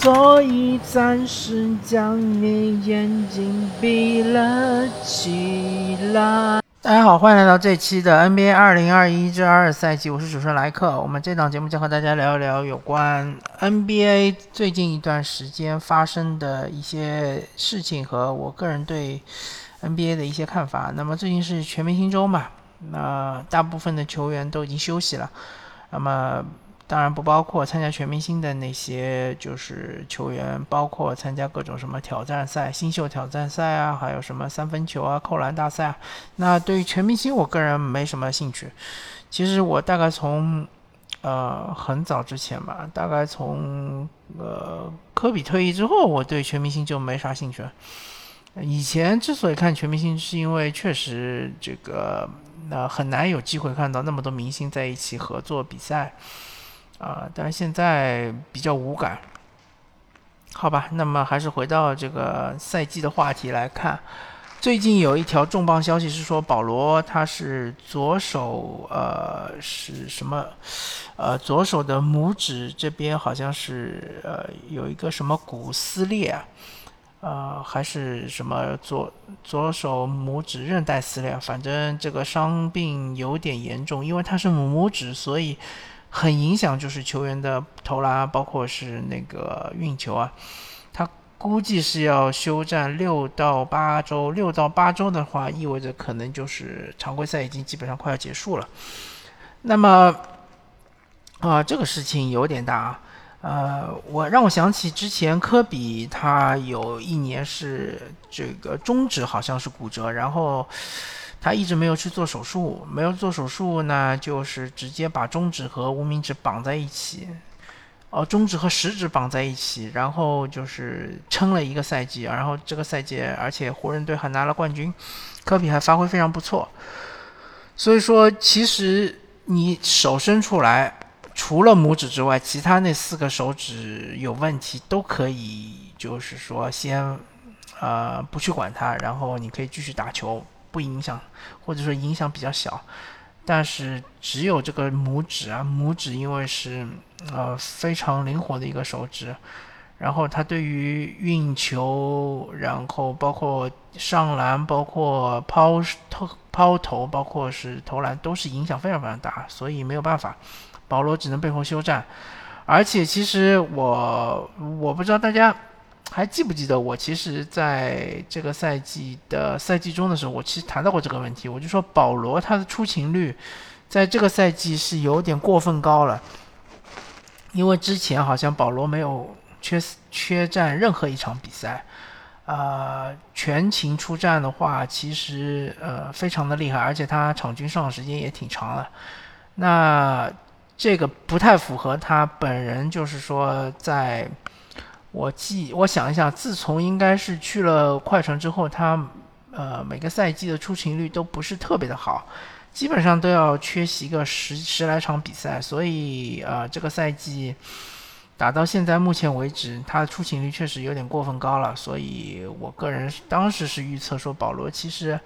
所以暂时将你眼睛闭了起来。大家好，欢迎来到这期的 NBA 二零二一至二赛季，我是主持人莱克。我们这档节目将和大家聊一聊有关 NBA 最近一段时间发生的一些事情和我个人对 NBA 的一些看法。那么最近是全明星周嘛，那大部分的球员都已经休息了，那么。当然不包括参加全明星的那些就是球员，包括参加各种什么挑战赛、新秀挑战赛啊，还有什么三分球啊、扣篮大赛啊。那对于全明星，我个人没什么兴趣。其实我大概从呃很早之前吧，大概从呃科比退役之后，我对全明星就没啥兴趣了。以前之所以看全明星，是因为确实这个那很难有机会看到那么多明星在一起合作比赛。啊，但是现在比较无感，好吧，那么还是回到这个赛季的话题来看。最近有一条重磅消息是说，保罗他是左手，呃，是什么？呃，左手的拇指这边好像是呃有一个什么骨撕裂啊，呃，还是什么左左手拇指韧带撕裂？反正这个伤病有点严重，因为他是拇指，所以。很影响就是球员的投篮啊，包括是那个运球啊。他估计是要休战六到八周，六到八周的话，意味着可能就是常规赛已经基本上快要结束了。那么啊，这个事情有点大啊。呃，我让我想起之前科比他有一年是这个中指好像是骨折，然后。他一直没有去做手术，没有做手术呢，就是直接把中指和无名指绑在一起，哦，中指和食指绑在一起，然后就是撑了一个赛季，然后这个赛季，而且湖人队还拿了冠军，科比还发挥非常不错。所以说，其实你手伸出来，除了拇指之外，其他那四个手指有问题都可以，就是说先，呃，不去管它，然后你可以继续打球。不影响，或者说影响比较小，但是只有这个拇指啊，拇指因为是呃非常灵活的一个手指，然后它对于运球，然后包括上篮，包括抛投抛投，包括是投篮，都是影响非常非常大，所以没有办法，保罗只能背后休战。而且其实我我不知道大家。还记不记得我其实在这个赛季的赛季中的时候，我其实谈到过这个问题。我就说保罗他的出勤率，在这个赛季是有点过分高了，因为之前好像保罗没有缺缺战任何一场比赛，啊，全勤出战的话，其实呃非常的厉害，而且他场均上场时间也挺长了。那这个不太符合他本人，就是说在。我记，我想一下，自从应该是去了快船之后，他呃每个赛季的出勤率都不是特别的好，基本上都要缺席个十十来场比赛，所以呃这个赛季打到现在目前为止，他的出勤率确实有点过分高了，所以我个人当时是预测说保罗其实。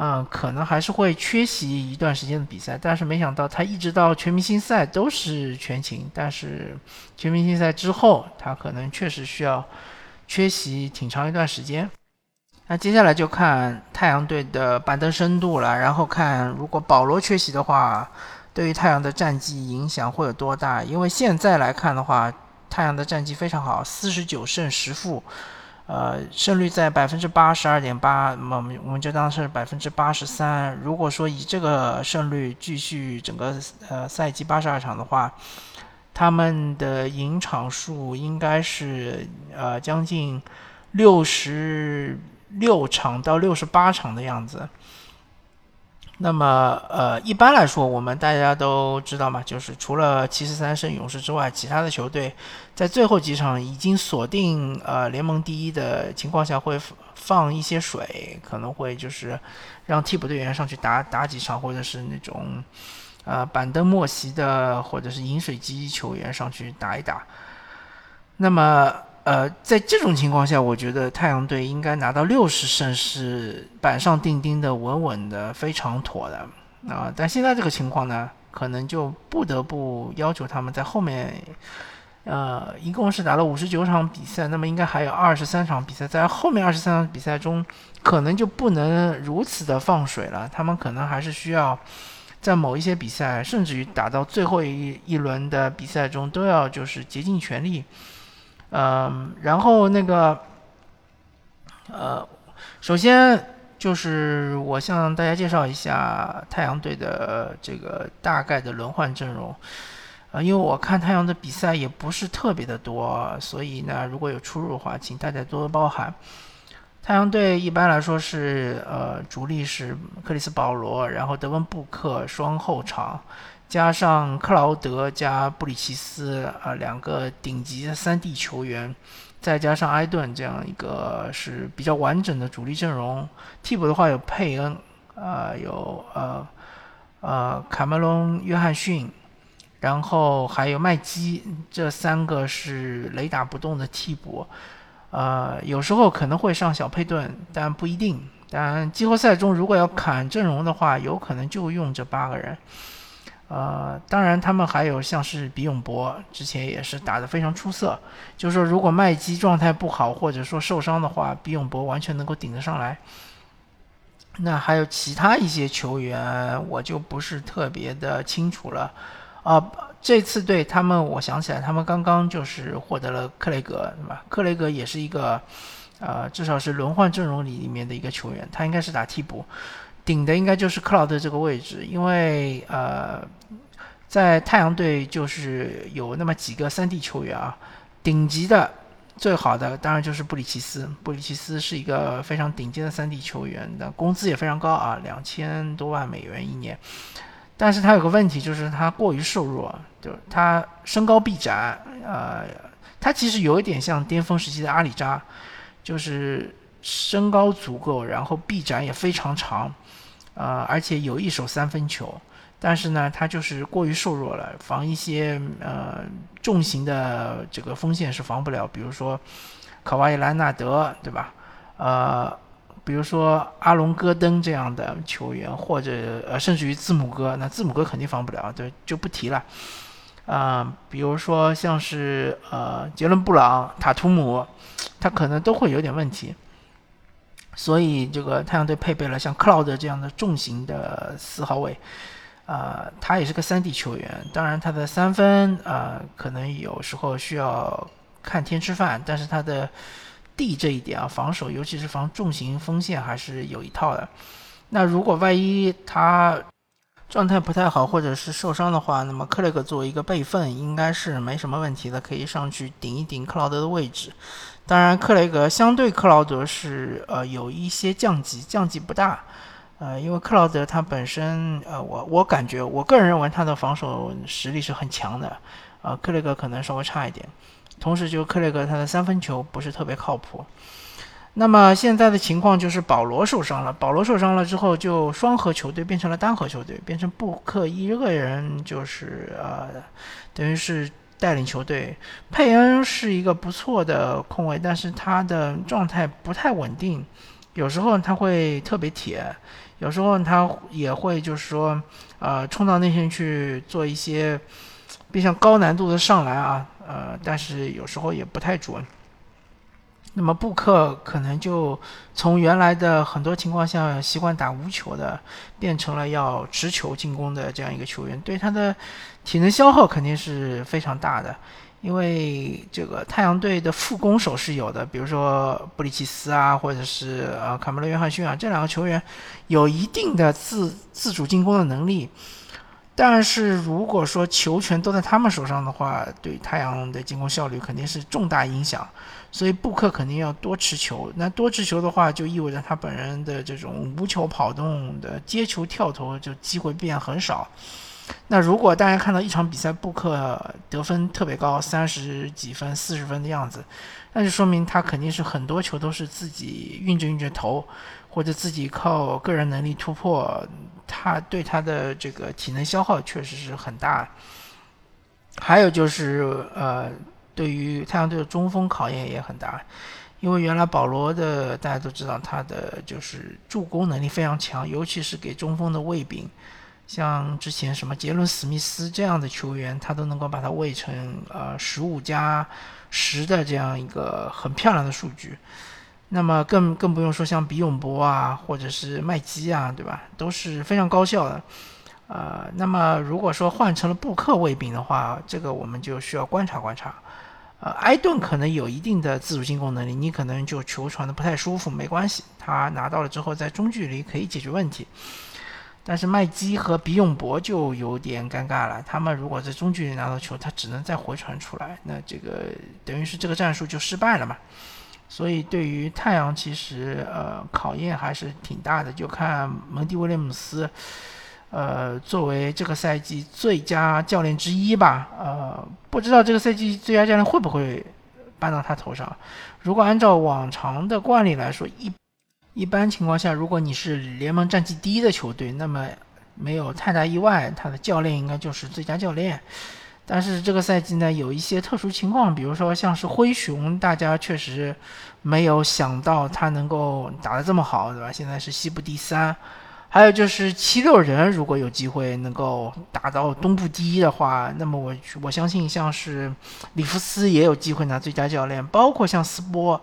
嗯，可能还是会缺席一段时间的比赛，但是没想到他一直到全明星赛都是全勤，但是全明星赛之后，他可能确实需要缺席挺长一段时间。那接下来就看太阳队的板凳深度了，然后看如果保罗缺席的话，对于太阳的战绩影响会有多大？因为现在来看的话，太阳的战绩非常好，四十九胜十负。呃，胜率在百分之八十二点八，那么我们我们就当是百分之八十三。如果说以这个胜率继续整个呃赛季八十二场的话，他们的赢场数应该是呃将近六十六场到六十八场的样子。那么，呃，一般来说，我们大家都知道嘛，就是除了七十三胜勇士之外，其他的球队在最后几场已经锁定呃联盟第一的情况下，会放一些水，可能会就是让替补队员上去打打几场，或者是那种呃板凳末席的，或者是饮水机球员上去打一打。那么。呃，在这种情况下，我觉得太阳队应该拿到六十胜是板上钉钉的、稳稳的、非常妥的啊。但现在这个情况呢，可能就不得不要求他们在后面呃，一共是打了五十九场比赛，那么应该还有二十三场比赛，在后面二十三场比赛中，可能就不能如此的放水了。他们可能还是需要在某一些比赛，甚至于打到最后一一轮的比赛中，都要就是竭尽全力。嗯，然后那个，呃，首先就是我向大家介绍一下太阳队的这个大概的轮换阵容。啊，因为我看太阳的比赛也不是特别的多，所以呢，如果有出入的话，请大家多多包涵。太阳队一般来说是，呃，主力是克里斯保罗，然后德文布克双后场，加上克劳德加布里奇斯啊，两个顶级的三 D 球员，再加上埃顿这样一个是比较完整的主力阵容。替补的话有佩恩，啊，有呃呃卡梅隆约翰逊。然后还有麦基，这三个是雷打不动的替补，呃，有时候可能会上小佩顿，但不一定。但季后赛中如果要砍阵容的话，有可能就用这八个人。呃，当然他们还有像是比永博，之前也是打得非常出色。就是说，如果麦基状态不好或者说受伤的话，比永博完全能够顶得上来。那还有其他一些球员，我就不是特别的清楚了。啊，这次对他们，我想起来，他们刚刚就是获得了克雷格，对吧？克雷格也是一个，呃，至少是轮换阵容里里面的一个球员，他应该是打替补，顶的应该就是克劳德这个位置，因为呃，在太阳队就是有那么几个三 D 球员啊，顶级的最好的当然就是布里奇斯，布里奇斯是一个非常顶尖的三 D 球员，的工资也非常高啊，两千多万美元一年。但是他有个问题，就是他过于瘦弱，就他身高臂展，呃，他其实有一点像巅峰时期的阿里扎，就是身高足够，然后臂展也非常长，呃，而且有一手三分球，但是呢，他就是过于瘦弱了，防一些呃重型的这个锋线是防不了，比如说卡瓦伊·兰纳德，对吧？呃。比如说阿隆戈登这样的球员，或者呃，甚至于字母哥，那字母哥肯定防不了，对，就不提了。啊，比如说像是呃杰伦布朗、塔图姆，他可能都会有点问题。所以这个太阳队配备了像克劳德这样的重型的四号位，啊，他也是个三 D 球员，当然他的三分啊，可能有时候需要看天吃饭，但是他的。D 这一点啊，防守尤其是防重型锋线还是有一套的。那如果万一他状态不太好或者是受伤的话，那么克雷格作为一个备份，应该是没什么问题的，可以上去顶一顶克劳德的位置。当然，克雷格相对克劳德是呃有一些降级，降级不大。呃，因为克劳德他本身呃，我我感觉我个人认为他的防守实力是很强的，呃，克雷格可能稍微差一点。同时，就克雷格他的三分球不是特别靠谱。那么现在的情况就是保罗受伤了，保罗受伤了之后，就双核球队变成了单核球队，变成布克一个人就是呃，等于是带领球队。佩恩是一个不错的控卫，但是他的状态不太稳定，有时候他会特别铁，有时候他也会就是说呃冲到内线去做一些比较高难度的上篮啊。呃，但是有时候也不太准。那么布克可能就从原来的很多情况下习惯打无球的，变成了要持球进攻的这样一个球员，对他的体能消耗肯定是非常大的。因为这个太阳队的副攻手是有的，比如说布里奇斯啊，或者是呃卡梅伦·约翰逊啊，这两个球员有一定的自自主进攻的能力。但是如果说球权都在他们手上的话，对太阳的进攻效率肯定是重大影响。所以布克肯定要多持球。那多持球的话，就意味着他本人的这种无球跑动的接球跳投就机会变很少。那如果大家看到一场比赛布克得分特别高，三十几分、四十分的样子，那就说明他肯定是很多球都是自己运着运着投，或者自己靠个人能力突破。他对他的这个体能消耗确实是很大，还有就是呃，对于太阳队的中锋考验也很大，因为原来保罗的大家都知道他的就是助攻能力非常强，尤其是给中锋的喂饼，像之前什么杰伦·史密斯这样的球员，他都能够把他喂成呃十五加十的这样一个很漂亮的数据。那么更更不用说像比永博啊，或者是麦基啊，对吧？都是非常高效的。呃，那么如果说换成了布克卫兵的话，这个我们就需要观察观察。呃，埃顿可能有一定的自主进攻能力，你可能就球传的不太舒服，没关系，他拿到了之后在中距离可以解决问题。但是麦基和比永博就有点尴尬了，他们如果在中距离拿到球，他只能再回传出来，那这个等于是这个战术就失败了嘛。所以对于太阳，其实呃考验还是挺大的，就看蒙蒂威廉姆斯，呃作为这个赛季最佳教练之一吧，呃不知道这个赛季最佳教练会不会搬到他头上。如果按照往常的惯例来说，一一般情况下，如果你是联盟战绩第一的球队，那么没有太大意外，他的教练应该就是最佳教练。但是这个赛季呢，有一些特殊情况，比如说像是灰熊，大家确实没有想到他能够打得这么好，对吧？现在是西部第三。还有就是七六人，如果有机会能够打到东部第一的话，那么我我相信像是里弗斯也有机会拿最佳教练，包括像斯波。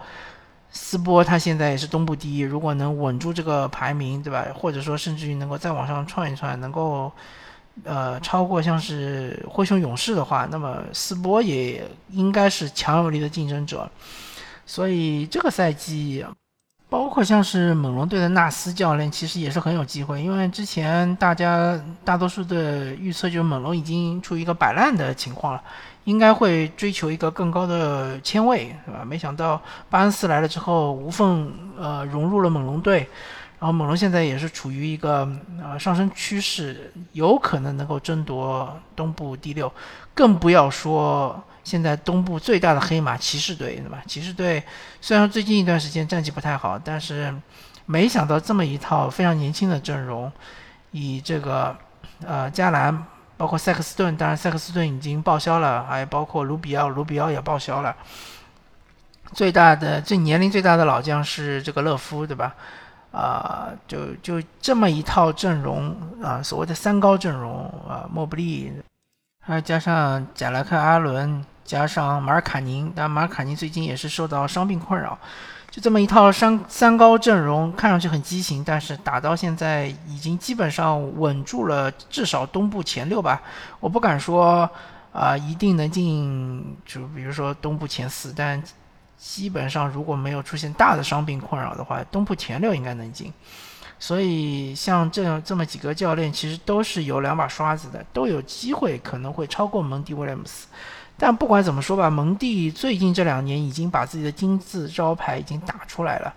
斯波他现在也是东部第一，如果能稳住这个排名，对吧？或者说甚至于能够再往上窜一窜，能够呃超过像是灰熊勇士的话，那么斯波也应该是强有力的竞争者。所以这个赛季，包括像是猛龙队的纳斯教练，其实也是很有机会，因为之前大家大多数的预测就是猛龙已经处于一个摆烂的情况了。应该会追求一个更高的签位，是吧？没想到巴恩斯来了之后，无缝呃融入了猛龙队，然后猛龙现在也是处于一个呃上升趋势，有可能能够争夺东部第六，更不要说现在东部最大的黑马骑士队，对吧？骑士队虽然最近一段时间战绩不太好，但是没想到这么一套非常年轻的阵容，以这个呃加兰。包括塞克斯顿，当然塞克斯顿已经报销了，还包括卢比奥，卢比奥也报销了。最大的、最年龄最大的老将是这个勒夫，对吧？啊，就就这么一套阵容啊，所谓的三高阵容啊，莫布利，还加上贾莱克·阿伦，加上马尔卡宁，但马尔卡宁最近也是受到伤病困扰。就这么一套三三高阵容，看上去很畸形，但是打到现在已经基本上稳住了，至少东部前六吧。我不敢说啊，一定能进，就比如说东部前四，但基本上如果没有出现大的伤病困扰的话，东部前六应该能进。所以像这样这么几个教练，其实都是有两把刷子的，都有机会可能会超过蒙蒂威廉姆斯。但不管怎么说吧，蒙蒂最近这两年已经把自己的金字招牌已经打出来了。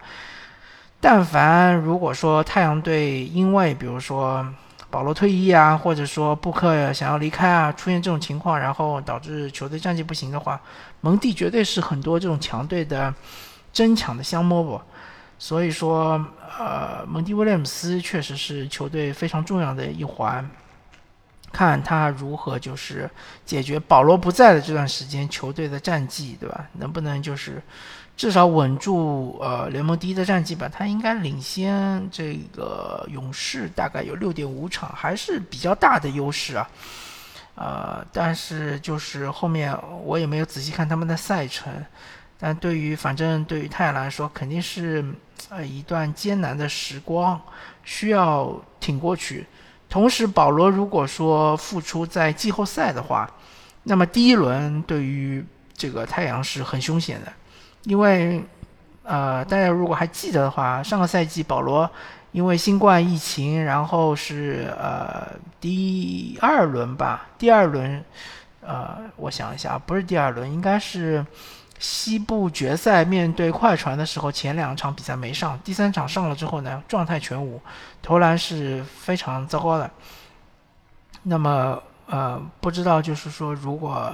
但凡如果说太阳队因为比如说保罗退役啊，或者说布克想要离开啊，出现这种情况，然后导致球队战绩不行的话，蒙蒂绝对是很多这种强队的争抢的香饽饽。所以说，呃，蒙蒂威廉姆斯确实是球队非常重要的一环。看他如何就是解决保罗不在的这段时间球队的战绩，对吧？能不能就是至少稳住呃联盟第一的战绩吧？他应该领先这个勇士大概有六点五场，还是比较大的优势啊。呃，但是就是后面我也没有仔细看他们的赛程，但对于反正对于太阳来说，肯定是呃一段艰难的时光，需要挺过去。同时，保罗如果说复出在季后赛的话，那么第一轮对于这个太阳是很凶险的，因为呃，大家如果还记得的话，上个赛季保罗因为新冠疫情，然后是呃第二轮吧，第二轮，呃，我想一下，不是第二轮，应该是。西部决赛面对快船的时候，前两场比赛没上，第三场上了之后呢，状态全无，投篮是非常糟糕的。那么，呃，不知道就是说，如果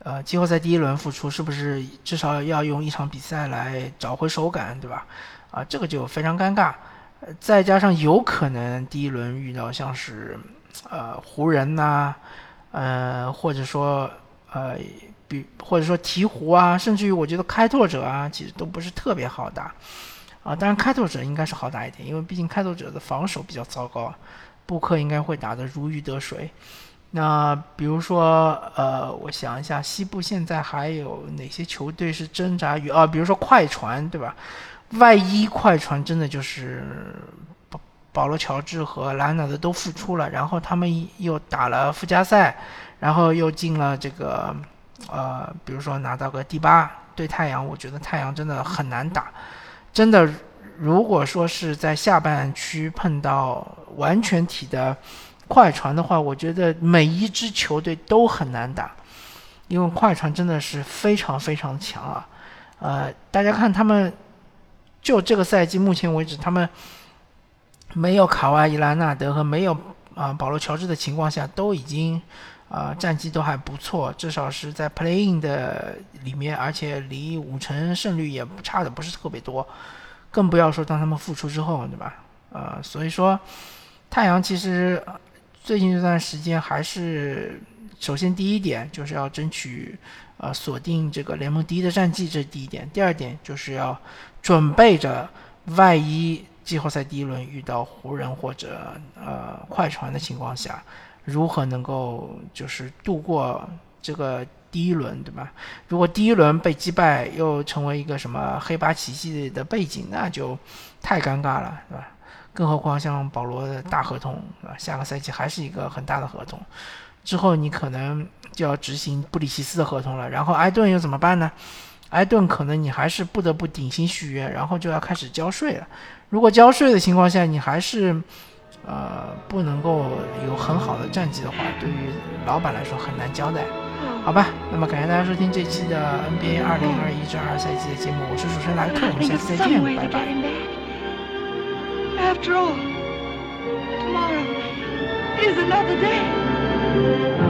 呃季后赛第一轮复出，是不是至少要用一场比赛来找回手感，对吧？啊，这个就非常尴尬。再加上有可能第一轮遇到像是呃湖人呐，呃或者说呃。比或者说鹈鹕啊，甚至于我觉得开拓者啊，其实都不是特别好打，啊，当然开拓者应该是好打一点，因为毕竟开拓者的防守比较糟糕，布克应该会打得如鱼得水。那比如说，呃，我想一下，西部现在还有哪些球队是挣扎于啊？比如说快船，对吧？万一快船真的就是保保罗乔治和兰纳德都复出了，然后他们又打了附加赛，然后又进了这个，呃，比如说拿到个第八对太阳，我觉得太阳真的很难打，真的，如果说是在下半区碰到完全体的。快船的话，我觉得每一支球队都很难打，因为快船真的是非常非常强啊。呃，大家看他们，就这个赛季目前为止，他们没有卡哇伊·兰纳德和没有啊保罗·乔治的情况下，都已经啊战绩都还不错，至少是在 Playing 的里面，而且离五成胜率也不差的不是特别多，更不要说当他们复出之后，对吧？呃，所以说太阳其实。最近这段时间还是，首先第一点就是要争取，呃，锁定这个联盟第一的战绩，这是第一点。第二点就是要准备着，万一季后赛第一轮遇到湖人或者呃快船的情况下，如何能够就是度过这个第一轮，对吧？如果第一轮被击败，又成为一个什么黑八奇迹的背景，那就太尴尬了，对吧？更何况像保罗的大合同啊，下个赛季还是一个很大的合同，之后你可能就要执行布里奇斯的合同了。然后埃顿又怎么办呢？埃顿可能你还是不得不顶薪续约，然后就要开始交税了。如果交税的情况下，你还是呃不能够有很好的战绩的话，对于老板来说很难交代，好吧？那么感谢大家收听这期的 NBA 二零二一至二赛季的节目，我是主持人莱克，我们下期再见，拜拜。After all, tomorrow is another day.